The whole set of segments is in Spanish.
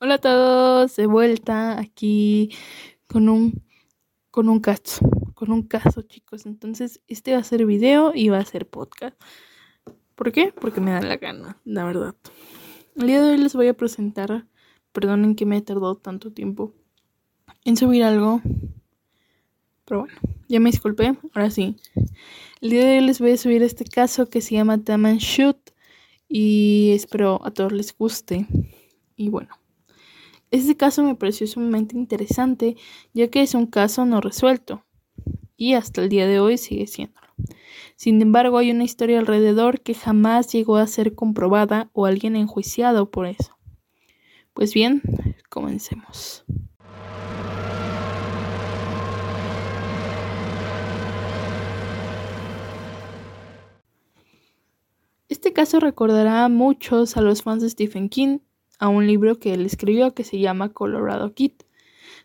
Hola a todos, de vuelta aquí con un con un caso, con un caso, chicos. Entonces, este va a ser video y va a ser podcast. ¿Por qué? Porque me da la gana, la verdad. El día de hoy les voy a presentar, perdonen que me he tardado tanto tiempo en subir algo. Pero bueno, ya me disculpé, ahora sí. El día de hoy les voy a subir este caso que se llama Taman Shoot y espero a todos les guste. Y bueno, este caso me pareció sumamente interesante ya que es un caso no resuelto y hasta el día de hoy sigue siéndolo. Sin embargo, hay una historia alrededor que jamás llegó a ser comprobada o alguien enjuiciado por eso. Pues bien, comencemos. Este caso recordará a muchos a los fans de Stephen King, a un libro que él escribió que se llama Colorado Kid.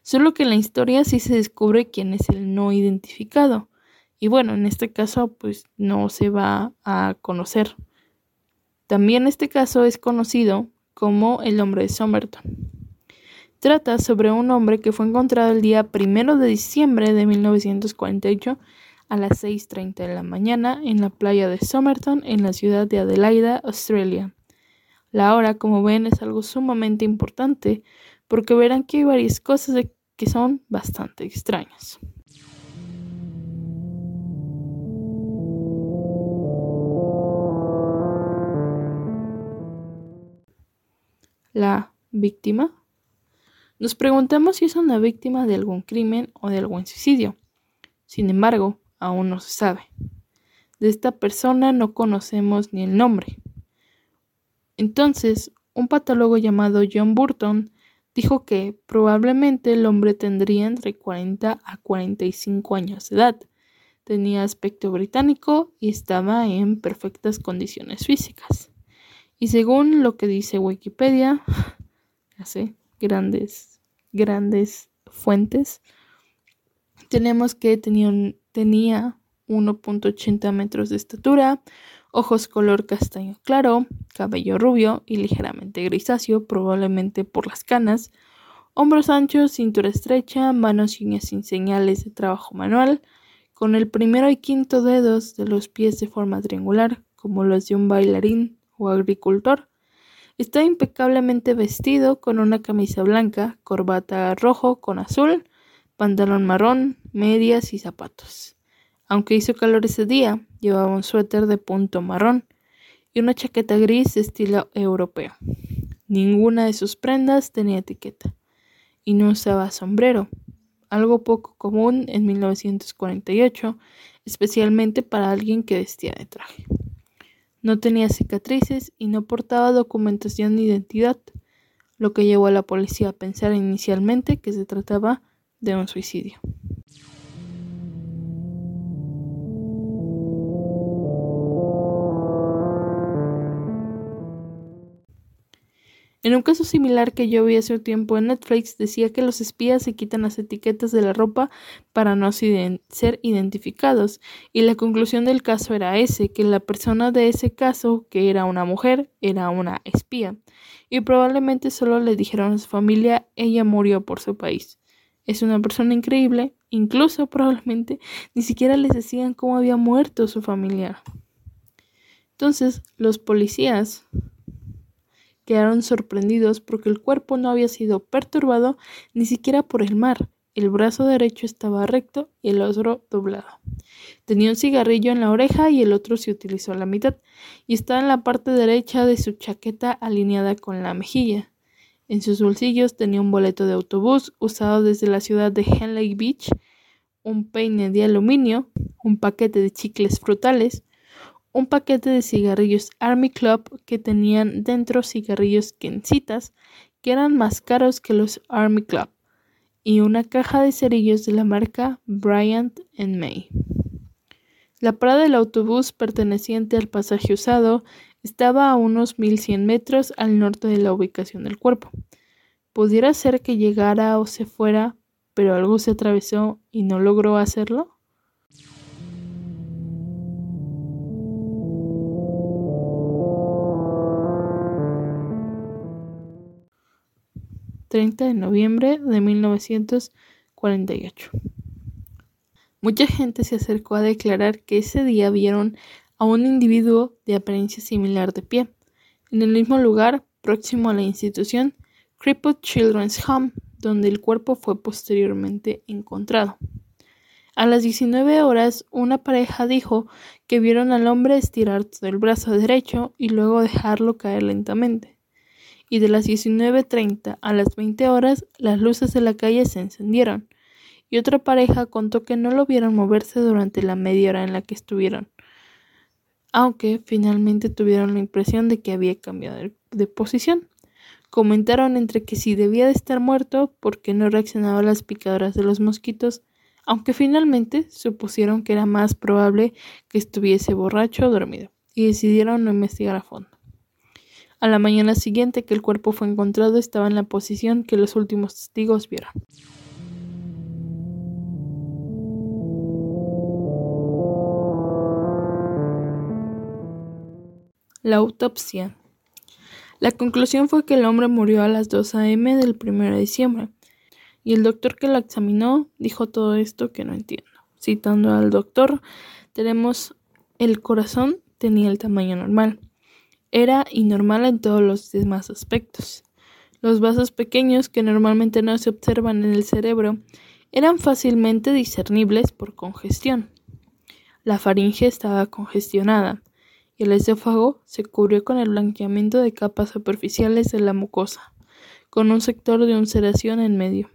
Solo que en la historia sí se descubre quién es el no identificado. Y bueno, en este caso pues no se va a conocer. También este caso es conocido como el hombre de Somerton. Trata sobre un hombre que fue encontrado el día primero de diciembre de 1948 a las 6.30 de la mañana en la playa de Somerton en la ciudad de Adelaida, Australia. La hora, como ven, es algo sumamente importante porque verán que hay varias cosas que son bastante extrañas. La víctima. Nos preguntamos si es una víctima de algún crimen o de algún suicidio. Sin embargo, aún no se sabe. De esta persona no conocemos ni el nombre. Entonces, un patólogo llamado John Burton dijo que probablemente el hombre tendría entre 40 a 45 años de edad, tenía aspecto británico y estaba en perfectas condiciones físicas. Y según lo que dice Wikipedia, hace grandes, grandes fuentes, tenemos que tenía, tenía 1.80 metros de estatura, ojos color castaño claro, cabello rubio y ligeramente grisáceo, probablemente por las canas, hombros anchos, cintura estrecha, manos sin señales de trabajo manual, con el primero y quinto dedos de los pies de forma triangular, como los de un bailarín o agricultor. Está impecablemente vestido con una camisa blanca, corbata rojo con azul, pantalón marrón, medias y zapatos. Aunque hizo calor ese día, llevaba un suéter de punto marrón y una chaqueta gris de estilo europeo. Ninguna de sus prendas tenía etiqueta y no usaba sombrero, algo poco común en 1948, especialmente para alguien que vestía de traje. No tenía cicatrices y no portaba documentación de identidad, lo que llevó a la policía a pensar inicialmente que se trataba de un suicidio. En un caso similar que yo vi hace un tiempo en Netflix, decía que los espías se quitan las etiquetas de la ropa para no ser identificados, y la conclusión del caso era ese, que la persona de ese caso, que era una mujer, era una espía, y probablemente solo le dijeron a su familia ella murió por su país. Es una persona increíble, incluso probablemente ni siquiera les decían cómo había muerto su familiar. Entonces, los policías quedaron sorprendidos porque el cuerpo no había sido perturbado ni siquiera por el mar. El brazo derecho estaba recto y el otro doblado. Tenía un cigarrillo en la oreja y el otro se utilizó a la mitad, y estaba en la parte derecha de su chaqueta alineada con la mejilla. En sus bolsillos tenía un boleto de autobús usado desde la ciudad de Henley Beach, un peine de aluminio, un paquete de chicles frutales, un paquete de cigarrillos Army Club que tenían dentro cigarrillos Kencitas que eran más caros que los Army Club y una caja de cerillos de la marca Bryant May. La parada del autobús perteneciente al pasaje usado estaba a unos 1100 metros al norte de la ubicación del cuerpo. Pudiera ser que llegara o se fuera, pero algo se atravesó y no logró hacerlo. 30 de noviembre de 1948. Mucha gente se acercó a declarar que ese día vieron a un individuo de apariencia similar de pie, en el mismo lugar próximo a la institución Crippled Children's Home, donde el cuerpo fue posteriormente encontrado. A las 19 horas, una pareja dijo que vieron al hombre estirar todo el brazo derecho y luego dejarlo caer lentamente. Y de las 19.30 a las 20 horas, las luces de la calle se encendieron, y otra pareja contó que no lo vieron moverse durante la media hora en la que estuvieron, aunque finalmente tuvieron la impresión de que había cambiado de posición. Comentaron entre que si debía de estar muerto porque no reaccionaba a las picaduras de los mosquitos, aunque finalmente supusieron que era más probable que estuviese borracho o dormido, y decidieron no investigar a fondo. A la mañana siguiente que el cuerpo fue encontrado estaba en la posición que los últimos testigos vieron. La autopsia. La conclusión fue que el hombre murió a las 2 a.m. del 1 de diciembre, y el doctor que lo examinó dijo todo esto que no entiendo. Citando al doctor, tenemos el corazón tenía el tamaño normal. Era inormal en todos los demás aspectos. Los vasos pequeños que normalmente no se observan en el cerebro eran fácilmente discernibles por congestión. La faringe estaba congestionada y el esófago se cubrió con el blanqueamiento de capas superficiales de la mucosa, con un sector de ulceración en medio.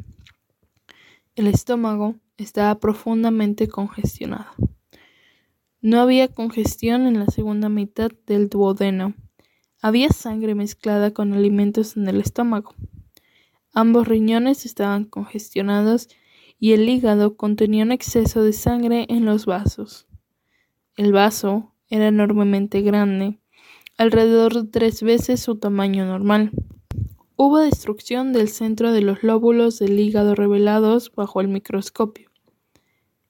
El estómago estaba profundamente congestionado. No había congestión en la segunda mitad del duodeno. Había sangre mezclada con alimentos en el estómago. Ambos riñones estaban congestionados y el hígado contenía un exceso de sangre en los vasos. El vaso era enormemente grande, alrededor de tres veces su tamaño normal. Hubo destrucción del centro de los lóbulos del hígado revelados bajo el microscopio.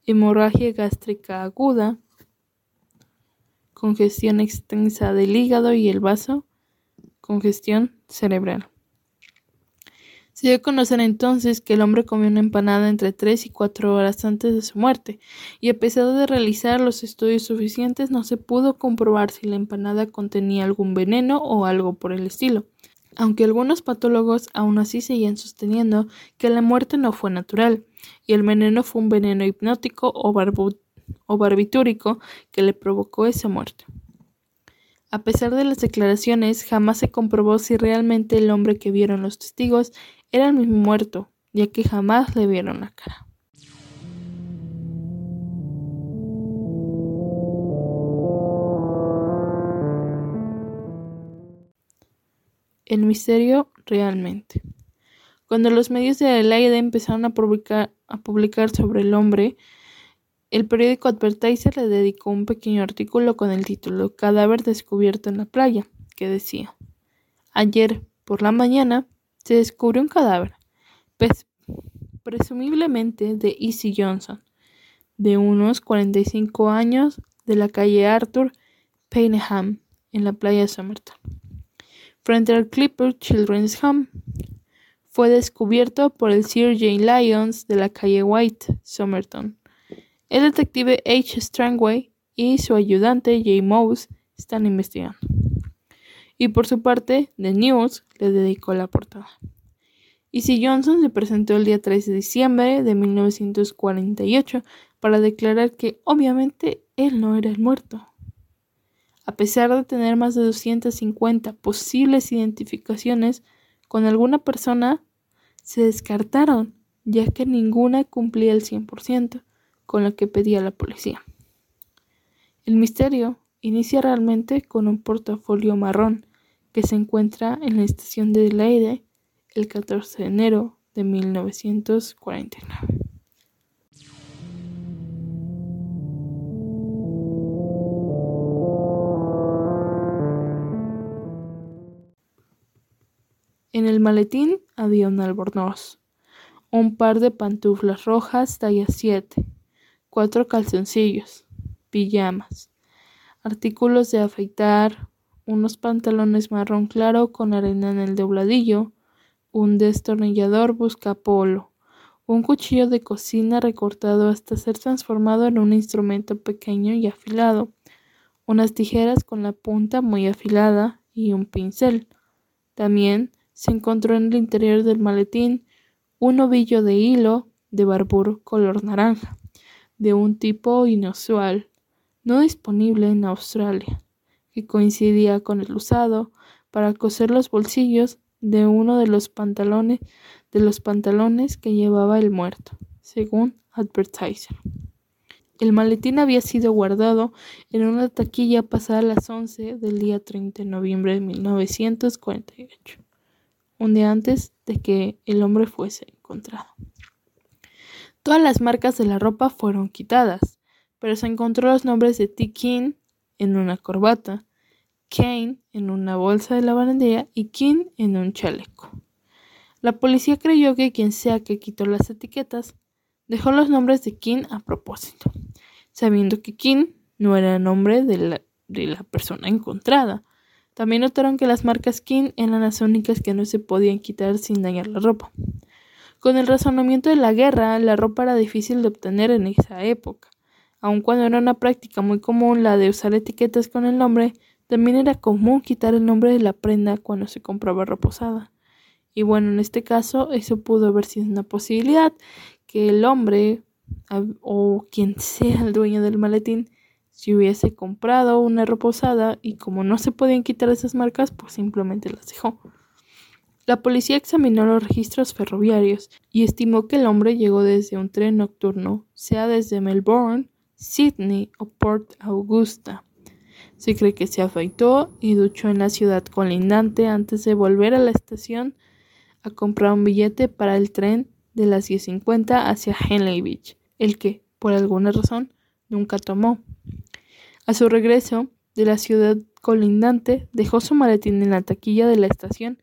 Hemorragia gástrica aguda, congestión extensa del hígado y el vaso, congestión cerebral. Se dio a conocer entonces que el hombre comió una empanada entre tres y cuatro horas antes de su muerte, y a pesar de realizar los estudios suficientes no se pudo comprobar si la empanada contenía algún veneno o algo por el estilo, aunque algunos patólogos aún así seguían sosteniendo que la muerte no fue natural, y el veneno fue un veneno hipnótico o, o barbitúrico que le provocó esa muerte. A pesar de las declaraciones, jamás se comprobó si realmente el hombre que vieron los testigos era el mismo muerto, ya que jamás le vieron la cara. El misterio realmente. Cuando los medios de Adelaide empezaron a publicar, a publicar sobre el hombre, el periódico Advertiser le dedicó un pequeño artículo con el título Cadáver descubierto en la playa, que decía Ayer por la mañana se descubrió un cadáver, presumiblemente de Easy Johnson, de unos 45 años, de la calle Arthur Payneham, en la playa de Somerton, frente al Clipper Children's Home. Fue descubierto por el Sir Jane Lyons de la calle White, Somerton. El detective H. Strangway y su ayudante J. Mouse están investigando y por su parte The News le dedicó la portada. Easy Johnson se presentó el día 3 de diciembre de 1948 para declarar que obviamente él no era el muerto. A pesar de tener más de 250 posibles identificaciones con alguna persona, se descartaron, ya que ninguna cumplía el 100% con lo que pedía la policía. El misterio inicia realmente con un portafolio marrón que se encuentra en la estación de Adelaide el 14 de enero de 1949. En el maletín había un albornoz, un par de pantuflas rojas talla 7, cuatro calzoncillos, pijamas, artículos de afeitar, unos pantalones marrón claro con arena en el dobladillo, un destornillador buscapolo, un cuchillo de cocina recortado hasta ser transformado en un instrumento pequeño y afilado, unas tijeras con la punta muy afilada y un pincel. También se encontró en el interior del maletín un ovillo de hilo de barbur color naranja, de un tipo inusual, no disponible en Australia, que coincidía con el usado para coser los bolsillos de uno de los pantalones de los pantalones que llevaba el muerto, según Advertiser. El maletín había sido guardado en una taquilla pasada las 11 del día 30 de noviembre de 1948, un día antes de que el hombre fuese encontrado. Todas las marcas de la ropa fueron quitadas, pero se encontró los nombres de T. King en una corbata, Kane en una bolsa de lavandería y King en un chaleco. La policía creyó que quien sea que quitó las etiquetas dejó los nombres de King a propósito, sabiendo que King no era el nombre de la, de la persona encontrada. También notaron que las marcas King eran las únicas que no se podían quitar sin dañar la ropa. Con el razonamiento de la guerra, la ropa era difícil de obtener en esa época. Aun cuando era una práctica muy común la de usar etiquetas con el nombre, también era común quitar el nombre de la prenda cuando se compraba reposada. Y bueno, en este caso eso pudo haber sido una posibilidad, que el hombre o quien sea el dueño del maletín si hubiese comprado una reposada y como no se podían quitar esas marcas, pues simplemente las dejó. La policía examinó los registros ferroviarios y estimó que el hombre llegó desde un tren nocturno, sea desde Melbourne, Sydney o Port Augusta. Se cree que se afeitó y duchó en la ciudad colindante antes de volver a la estación a comprar un billete para el tren de las 10.50 hacia Henley Beach, el que, por alguna razón, nunca tomó. A su regreso de la ciudad colindante, dejó su maletín en la taquilla de la estación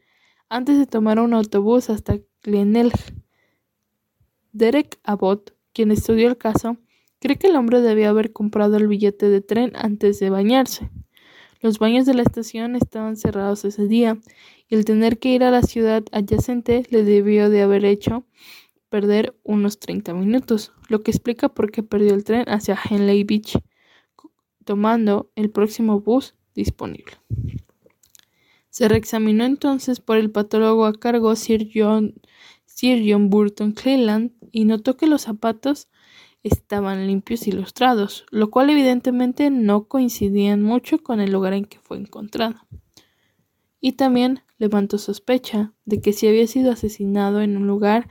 antes de tomar un autobús hasta Glenelg. Derek Abbott, quien estudió el caso, Cree que el hombre debió haber comprado el billete de tren antes de bañarse. Los baños de la estación estaban cerrados ese día y el tener que ir a la ciudad adyacente le debió de haber hecho perder unos 30 minutos, lo que explica por qué perdió el tren hacia Henley Beach, tomando el próximo bus disponible. Se reexaminó entonces por el patólogo a cargo Sir John, Burton Cleland y notó que los zapatos estaban limpios y ilustrados, lo cual evidentemente no coincidían mucho con el lugar en que fue encontrado. Y también levantó sospecha de que si había sido asesinado en un lugar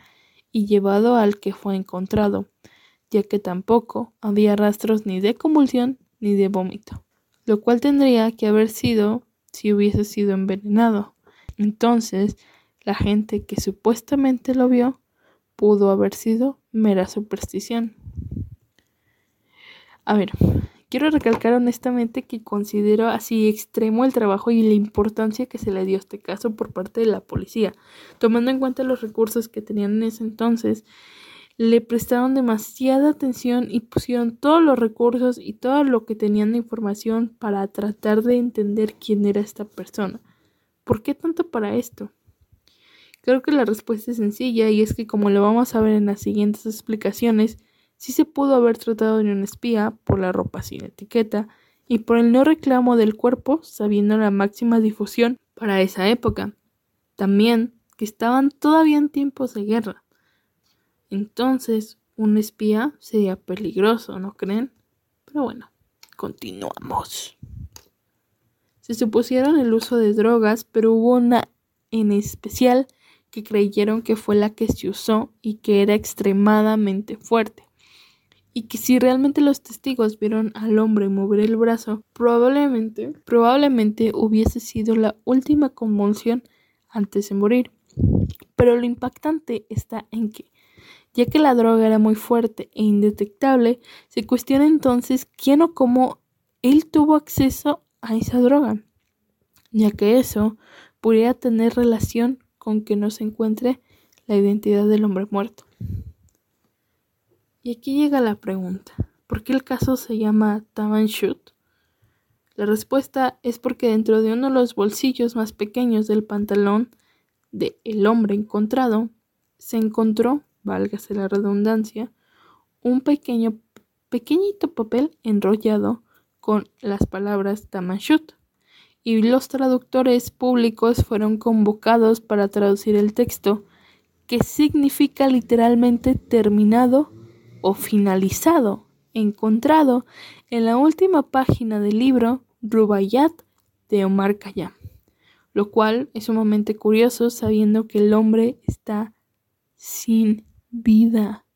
y llevado al que fue encontrado, ya que tampoco había rastros ni de convulsión ni de vómito, lo cual tendría que haber sido si hubiese sido envenenado. Entonces, la gente que supuestamente lo vio pudo haber sido mera superstición. A ver, quiero recalcar honestamente que considero así extremo el trabajo y la importancia que se le dio a este caso por parte de la policía. Tomando en cuenta los recursos que tenían en ese entonces, le prestaron demasiada atención y pusieron todos los recursos y todo lo que tenían de información para tratar de entender quién era esta persona. ¿Por qué tanto para esto? Creo que la respuesta es sencilla y es que como lo vamos a ver en las siguientes explicaciones, sí se pudo haber tratado de un espía por la ropa sin etiqueta y por el no reclamo del cuerpo sabiendo la máxima difusión para esa época. También que estaban todavía en tiempos de guerra. Entonces, un espía sería peligroso, ¿no creen? Pero bueno, continuamos. Se supusieron el uso de drogas, pero hubo una en especial que creyeron que fue la que se usó y que era extremadamente fuerte y que si realmente los testigos vieron al hombre mover el brazo, probablemente, probablemente hubiese sido la última convulsión antes de morir. Pero lo impactante está en que, ya que la droga era muy fuerte e indetectable, se cuestiona entonces quién o cómo él tuvo acceso a esa droga, ya que eso podría tener relación con que no se encuentre la identidad del hombre muerto. Y aquí llega la pregunta, ¿por qué el caso se llama Taban Shoot? La respuesta es porque dentro de uno de los bolsillos más pequeños del pantalón de El hombre encontrado, se encontró, válgase la redundancia, un pequeño, pequeñito papel enrollado con las palabras Tamanshut, y los traductores públicos fueron convocados para traducir el texto, que significa literalmente terminado o finalizado, encontrado en la última página del libro Rubayat de Omar Khayyam, lo cual es sumamente curioso sabiendo que el hombre está sin vida.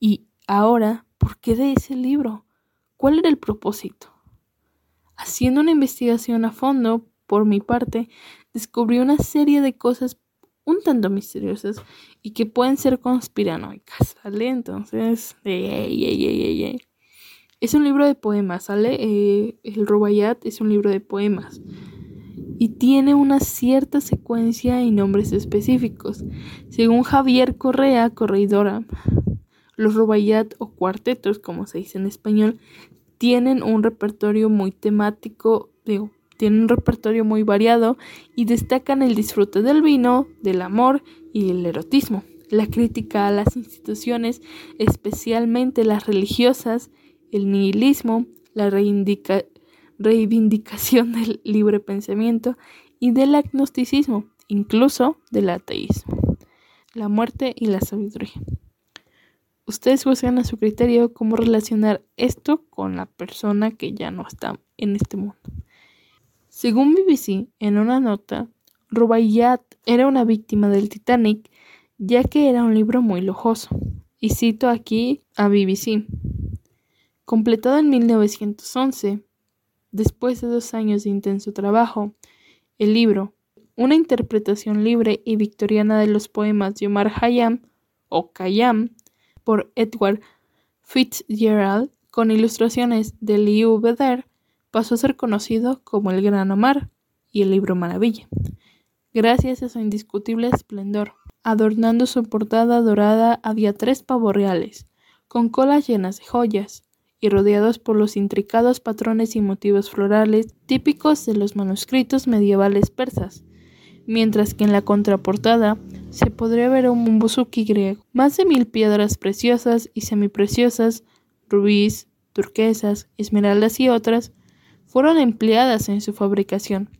Y ahora, ¿por qué de ese libro? ¿Cuál era el propósito? Haciendo una investigación a fondo, por mi parte, descubrí una serie de cosas un tanto misteriosas y que pueden ser conspiranoicas, ¿sale? Entonces, es un libro de poemas, ¿sale? Eh, el Rubayat es un libro de poemas y tiene una cierta secuencia y nombres específicos. Según Javier Correa, corredora, los Rubayat o cuartetos, como se dice en español, tienen un repertorio muy temático, digo, tienen un repertorio muy variado y destacan el disfrute del vino, del amor y el erotismo, la crítica a las instituciones, especialmente las religiosas, el nihilismo, la reivindicación del libre pensamiento y del agnosticismo, incluso del ateísmo, la muerte y la sabiduría. Ustedes buscan a su criterio cómo relacionar esto con la persona que ya no está en este mundo. Según BBC, en una nota, Rubaiyat era una víctima del Titanic, ya que era un libro muy lujoso. Y cito aquí a BBC. Completado en 1911, después de dos años de intenso trabajo, el libro, una interpretación libre y victoriana de los poemas de Omar Khayyam o Khayyam, por Edward Fitzgerald con ilustraciones de Liu Beder, pasó a ser conocido como el Gran Omar y el libro Maravilla, gracias a su indiscutible esplendor. Adornando su portada dorada había tres pavos reales, con colas llenas de joyas, y rodeados por los intricados patrones y motivos florales típicos de los manuscritos medievales persas, mientras que en la contraportada se podría ver un buzuki griego. Más de mil piedras preciosas y semipreciosas, rubíes, turquesas, esmeraldas y otras, fueron empleadas en su fabricación,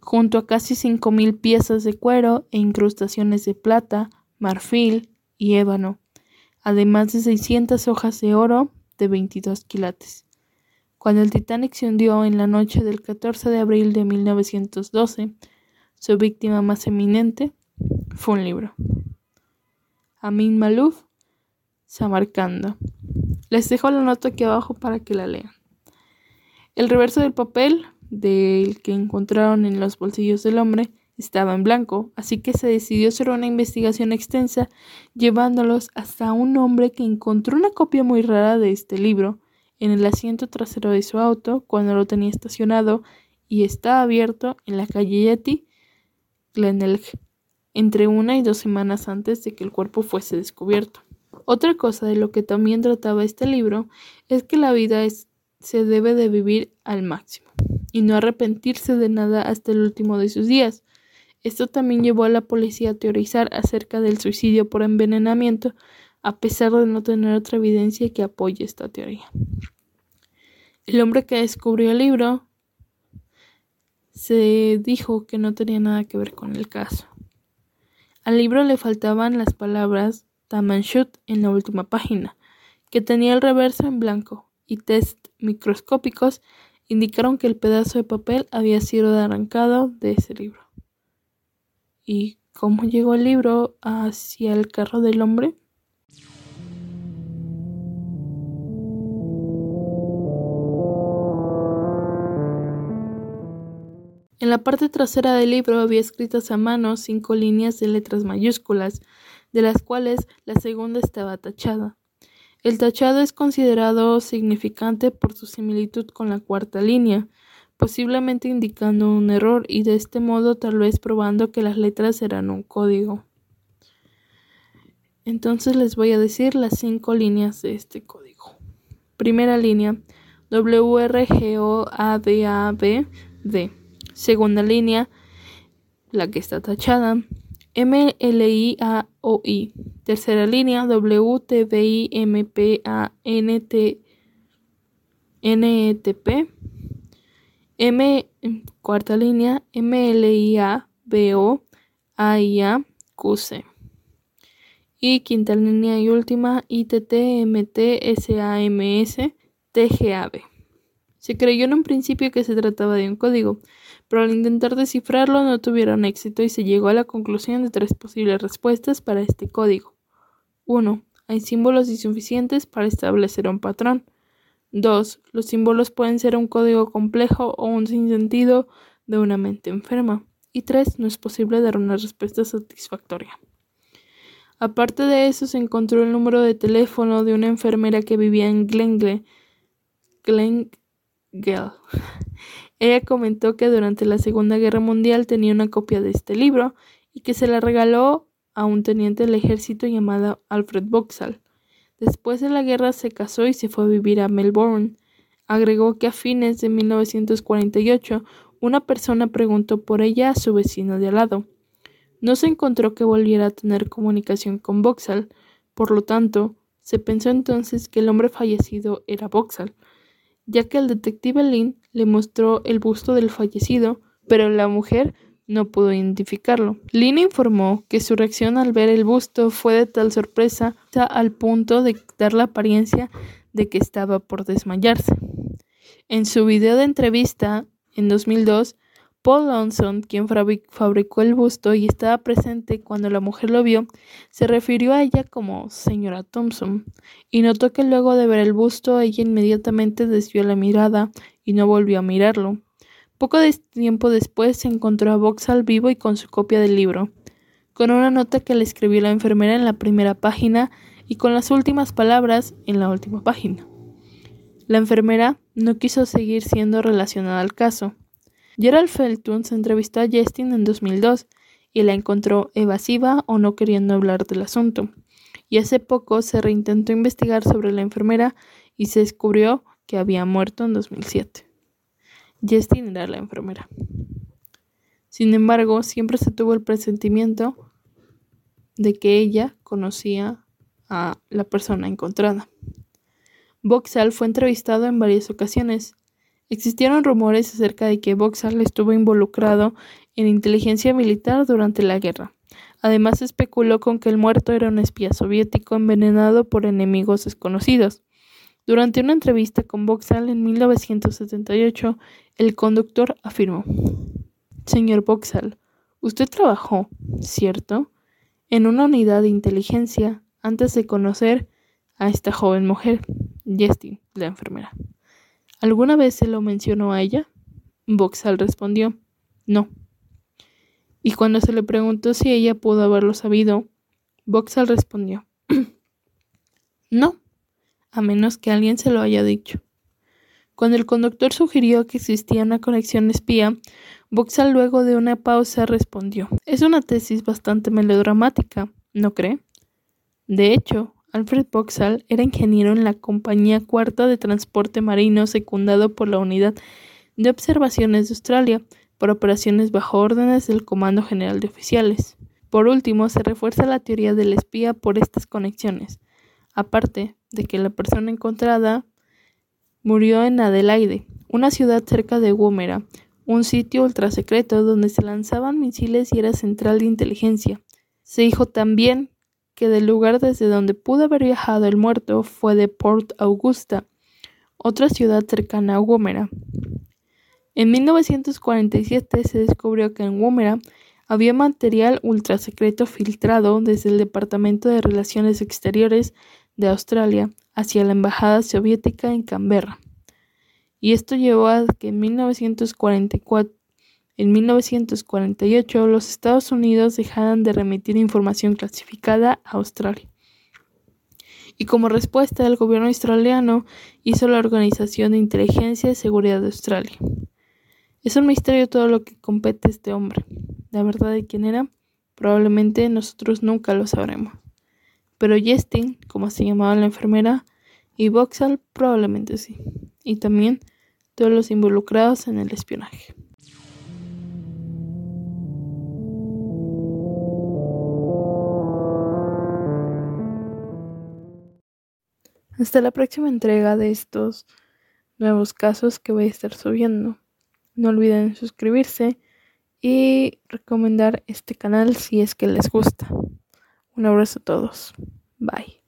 junto a casi cinco mil piezas de cuero e incrustaciones de plata, marfil y ébano, además de 600 hojas de oro de 22 quilates. Cuando el Titanic se hundió en la noche del 14 de abril de 1912, su víctima más eminente fue un libro. Amin Malouf, Samarcanda. Les dejo la nota aquí abajo para que la lean. El reverso del papel del que encontraron en los bolsillos del hombre estaba en blanco, así que se decidió hacer una investigación extensa, llevándolos hasta un hombre que encontró una copia muy rara de este libro en el asiento trasero de su auto cuando lo tenía estacionado y estaba abierto en la calle Yeti Glenelg, entre una y dos semanas antes de que el cuerpo fuese descubierto. Otra cosa de lo que también trataba este libro es que la vida se debe de vivir al máximo y no arrepentirse de nada hasta el último de sus días. Esto también llevó a la policía a teorizar acerca del suicidio por envenenamiento, a pesar de no tener otra evidencia que apoye esta teoría. El hombre que descubrió el libro se dijo que no tenía nada que ver con el caso. Al libro le faltaban las palabras Tamanshut en la última página, que tenía el reverso en blanco, y test microscópicos indicaron que el pedazo de papel había sido arrancado de ese libro. ¿Y cómo llegó el libro hacia el carro del hombre? En la parte trasera del libro había escritas a mano cinco líneas de letras mayúsculas, de las cuales la segunda estaba tachada. El tachado es considerado significante por su similitud con la cuarta línea, posiblemente indicando un error y de este modo tal vez probando que las letras eran un código. Entonces les voy a decir las cinco líneas de este código. Primera línea WRGOADABD. Segunda línea, la que está tachada, MLIAOI. Tercera línea WTBIMPANT M cuarta línea MLIABO AIA-QC. Y quinta línea y última ITT-MT-SAMS-TGAB. Se creyó en un principio que se trataba de un código, pero al intentar descifrarlo no tuvieron éxito y se llegó a la conclusión de tres posibles respuestas para este código. 1. Hay símbolos insuficientes para establecer un patrón. 2. Los símbolos pueden ser un código complejo o un sinsentido de una mente enferma y tres, no es posible dar una respuesta satisfactoria. Aparte de eso, se encontró el número de teléfono de una enfermera que vivía en Glengale. Glengale. Ella comentó que durante la Segunda Guerra Mundial tenía una copia de este libro y que se la regaló a un teniente del ejército llamado Alfred Vauxhall. Después de la guerra se casó y se fue a vivir a Melbourne. Agregó que a fines de 1948 una persona preguntó por ella a su vecino de al lado. No se encontró que volviera a tener comunicación con Vauxhall, por lo tanto, se pensó entonces que el hombre fallecido era Vauxhall, ya que el detective Lynn le mostró el busto del fallecido, pero la mujer no pudo identificarlo. Lynn informó que su reacción al ver el busto fue de tal sorpresa al punto de dar la apariencia de que estaba por desmayarse. En su video de entrevista, en 2002, Paul Lonson, quien fabricó el busto y estaba presente cuando la mujer lo vio, se refirió a ella como señora Thompson y notó que luego de ver el busto ella inmediatamente desvió la mirada y no volvió a mirarlo. Poco tiempo después se encontró a Vauxhall vivo y con su copia del libro, con una nota que le escribió la enfermera en la primera página y con las últimas palabras en la última página. La enfermera no quiso seguir siendo relacionada al caso. Gerald Felton se entrevistó a Justin en 2002 y la encontró evasiva o no queriendo hablar del asunto. Y hace poco se reintentó investigar sobre la enfermera y se descubrió que había muerto en 2007. Justin era la enfermera. Sin embargo, siempre se tuvo el presentimiento de que ella conocía a la persona encontrada. Vauxhall fue entrevistado en varias ocasiones. Existieron rumores acerca de que Vauxhall estuvo involucrado en inteligencia militar durante la guerra. Además, se especuló con que el muerto era un espía soviético envenenado por enemigos desconocidos. Durante una entrevista con Vauxhall en 1978, el conductor afirmó: Señor Vauxhall, usted trabajó, ¿cierto?, en una unidad de inteligencia antes de conocer a esta joven mujer. Justin, la enfermera. ¿Alguna vez se lo mencionó a ella? Vauxhall respondió, no. Y cuando se le preguntó si ella pudo haberlo sabido, Vauxhall respondió, no, a menos que alguien se lo haya dicho. Cuando el conductor sugirió que existía una conexión espía, Vauxhall luego de una pausa respondió, es una tesis bastante melodramática, ¿no cree? De hecho, Alfred Vauxhall era ingeniero en la Compañía Cuarta de Transporte Marino secundado por la Unidad de Observaciones de Australia por operaciones bajo órdenes del Comando General de Oficiales. Por último, se refuerza la teoría del espía por estas conexiones, aparte de que la persona encontrada murió en Adelaide, una ciudad cerca de Woomera, un sitio ultrasecreto donde se lanzaban misiles y era central de inteligencia. Se dijo también que del lugar desde donde pudo haber viajado el muerto fue de Port Augusta, otra ciudad cercana a Woomera. En 1947 se descubrió que en Woomera había material ultrasecreto filtrado desde el Departamento de Relaciones Exteriores de Australia hacia la Embajada Soviética en Canberra. Y esto llevó a que en 1944 en 1948, los Estados Unidos dejaron de remitir información clasificada a Australia. Y como respuesta, el gobierno australiano hizo la Organización de Inteligencia y Seguridad de Australia. Es un misterio todo lo que compete a este hombre. La verdad de quién era, probablemente nosotros nunca lo sabremos. Pero Jestin, como se llamaba la enfermera, y Voxal probablemente sí. Y también todos los involucrados en el espionaje. Hasta la próxima entrega de estos nuevos casos que voy a estar subiendo. No olviden suscribirse y recomendar este canal si es que les gusta. Un abrazo a todos. Bye.